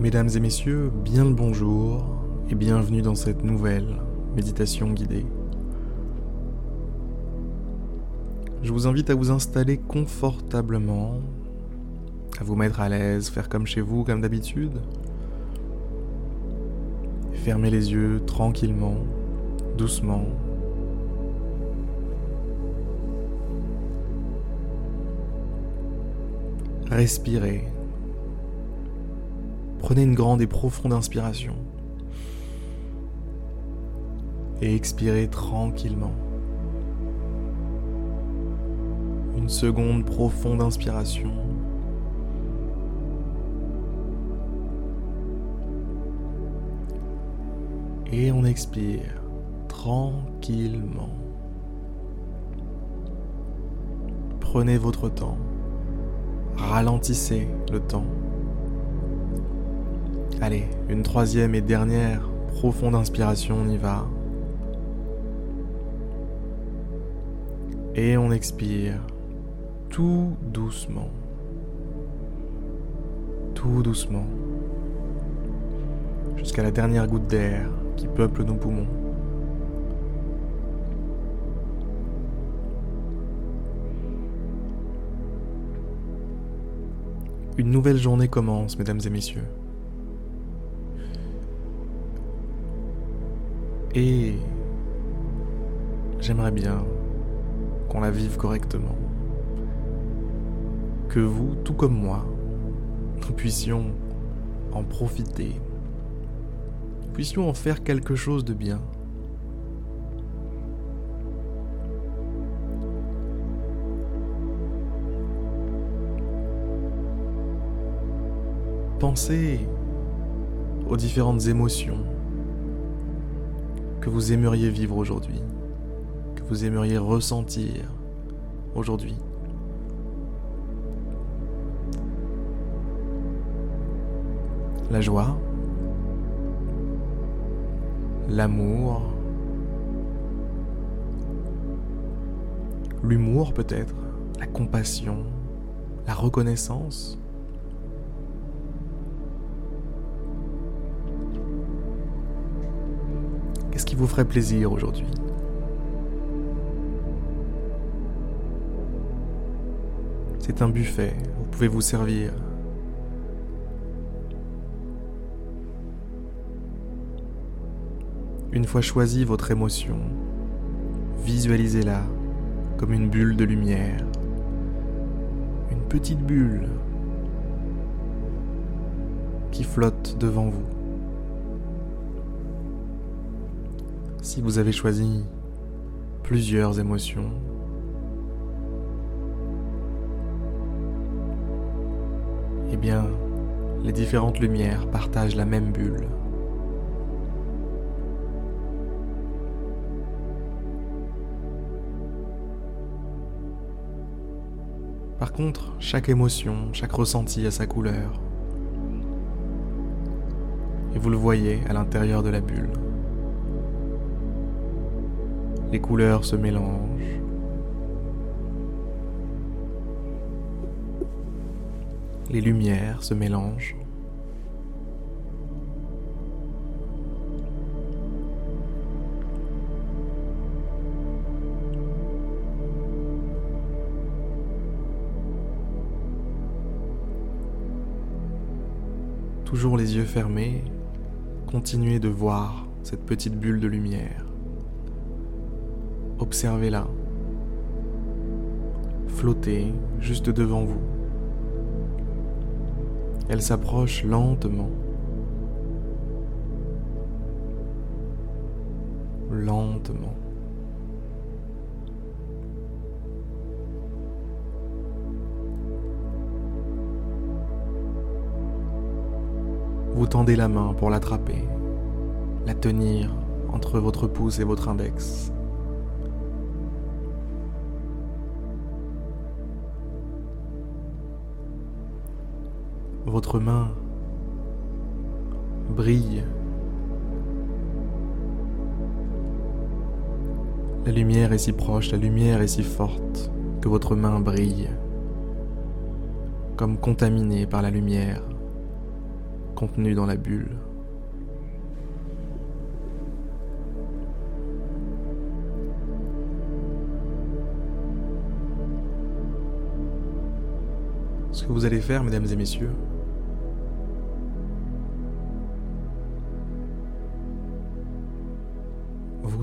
Mesdames et messieurs, bien le bonjour et bienvenue dans cette nouvelle méditation guidée. Je vous invite à vous installer confortablement, à vous mettre à l'aise, faire comme chez vous, comme d'habitude. Fermez les yeux tranquillement, doucement. Respirez. Prenez une grande et profonde inspiration. Et expirez tranquillement. Une seconde profonde inspiration. Et on expire tranquillement. Prenez votre temps. Ralentissez le temps. Allez, une troisième et dernière profonde inspiration, on y va. Et on expire tout doucement. Tout doucement. Jusqu'à la dernière goutte d'air qui peuple nos poumons. Une nouvelle journée commence, mesdames et messieurs. Et j'aimerais bien qu'on la vive correctement. Que vous, tout comme moi, nous puissions en profiter. Puissions en faire quelque chose de bien. Pensez aux différentes émotions que vous aimeriez vivre aujourd'hui, que vous aimeriez ressentir aujourd'hui. La joie, l'amour, l'humour peut-être, la compassion, la reconnaissance. Vous ferait plaisir aujourd'hui C'est un buffet, vous pouvez vous servir. Une fois choisie votre émotion, visualisez-la comme une bulle de lumière. Une petite bulle qui flotte devant vous. Si vous avez choisi plusieurs émotions, eh bien, les différentes lumières partagent la même bulle. Par contre, chaque émotion, chaque ressenti a sa couleur. Et vous le voyez à l'intérieur de la bulle. Les couleurs se mélangent. Les lumières se mélangent. Toujours les yeux fermés, continuez de voir cette petite bulle de lumière. Observez-la. Flottez juste devant vous. Elle s'approche lentement. Lentement. Vous tendez la main pour l'attraper, la tenir entre votre pouce et votre index. Votre main brille. La lumière est si proche, la lumière est si forte que votre main brille, comme contaminée par la lumière contenue dans la bulle. Ce que vous allez faire, mesdames et messieurs,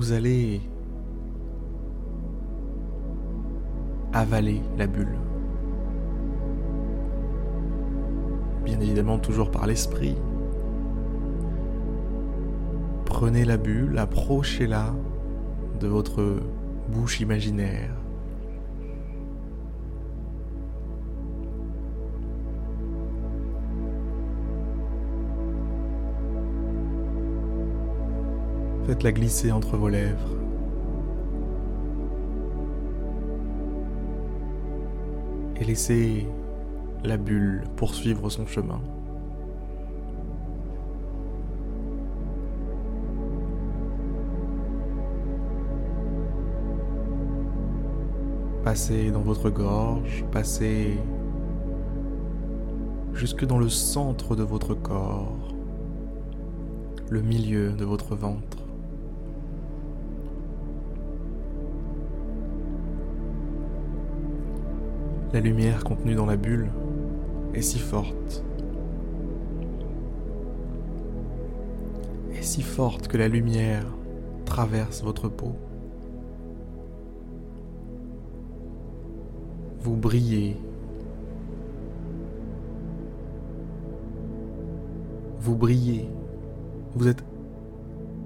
vous allez avaler la bulle. Bien évidemment toujours par l'esprit. Prenez la bulle, approchez-la de votre bouche imaginaire. Faites-la glisser entre vos lèvres. Et laissez la bulle poursuivre son chemin. Passez dans votre gorge, passez jusque dans le centre de votre corps, le milieu de votre ventre. La lumière contenue dans la bulle est si forte. Est si forte que la lumière traverse votre peau. Vous brillez. Vous brillez. Vous êtes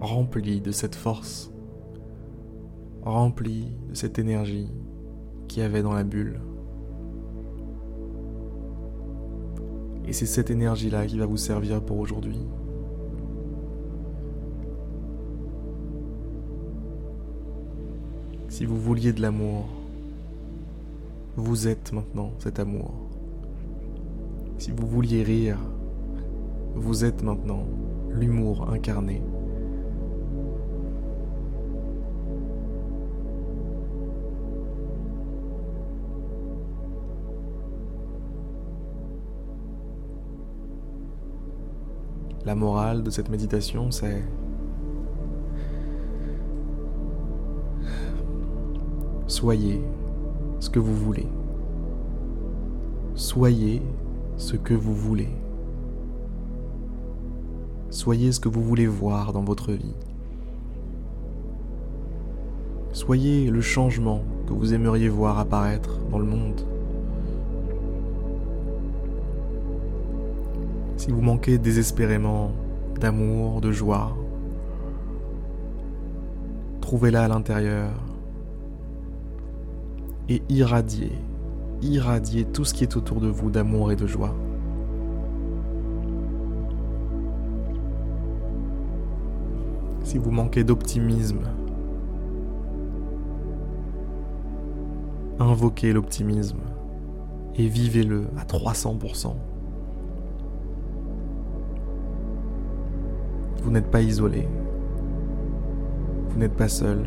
rempli de cette force, rempli de cette énergie qui avait dans la bulle. Et c'est cette énergie-là qui va vous servir pour aujourd'hui. Si vous vouliez de l'amour, vous êtes maintenant cet amour. Si vous vouliez rire, vous êtes maintenant l'humour incarné. La morale de cette méditation, c'est Soyez ce que vous voulez. Soyez ce que vous voulez. Soyez ce que vous voulez voir dans votre vie. Soyez le changement que vous aimeriez voir apparaître dans le monde. Si vous manquez désespérément d'amour, de joie, trouvez-la à l'intérieur et irradiez, irradiez tout ce qui est autour de vous d'amour et de joie. Si vous manquez d'optimisme, invoquez l'optimisme et vivez-le à 300%. Vous n'êtes pas isolé. Vous n'êtes pas seul.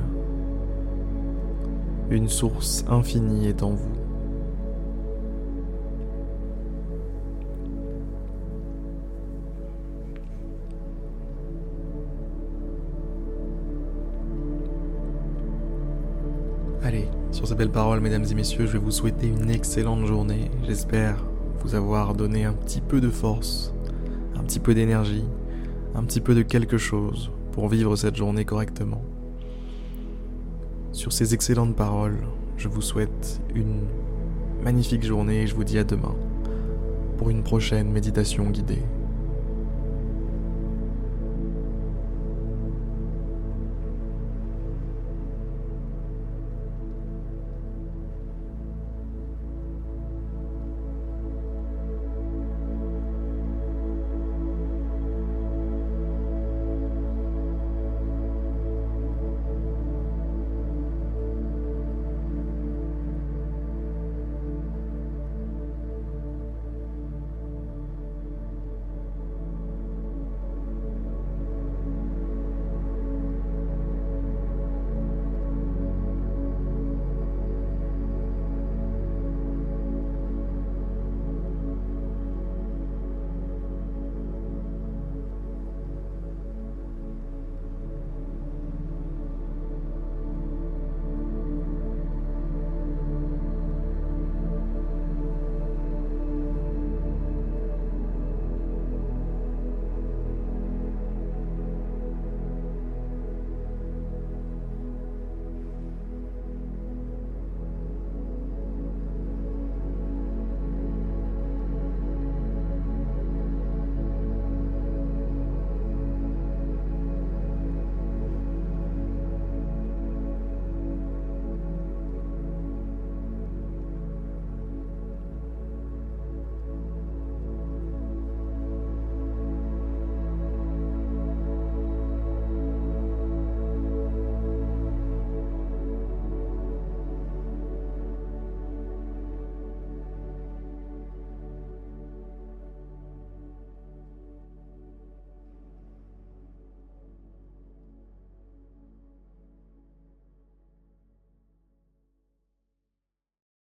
Une source infinie est en vous. Allez, sur ces belles paroles, mesdames et messieurs, je vais vous souhaiter une excellente journée. J'espère vous avoir donné un petit peu de force, un petit peu d'énergie, un petit peu de quelque chose pour vivre cette journée correctement. Sur ces excellentes paroles, je vous souhaite une magnifique journée et je vous dis à demain pour une prochaine méditation guidée.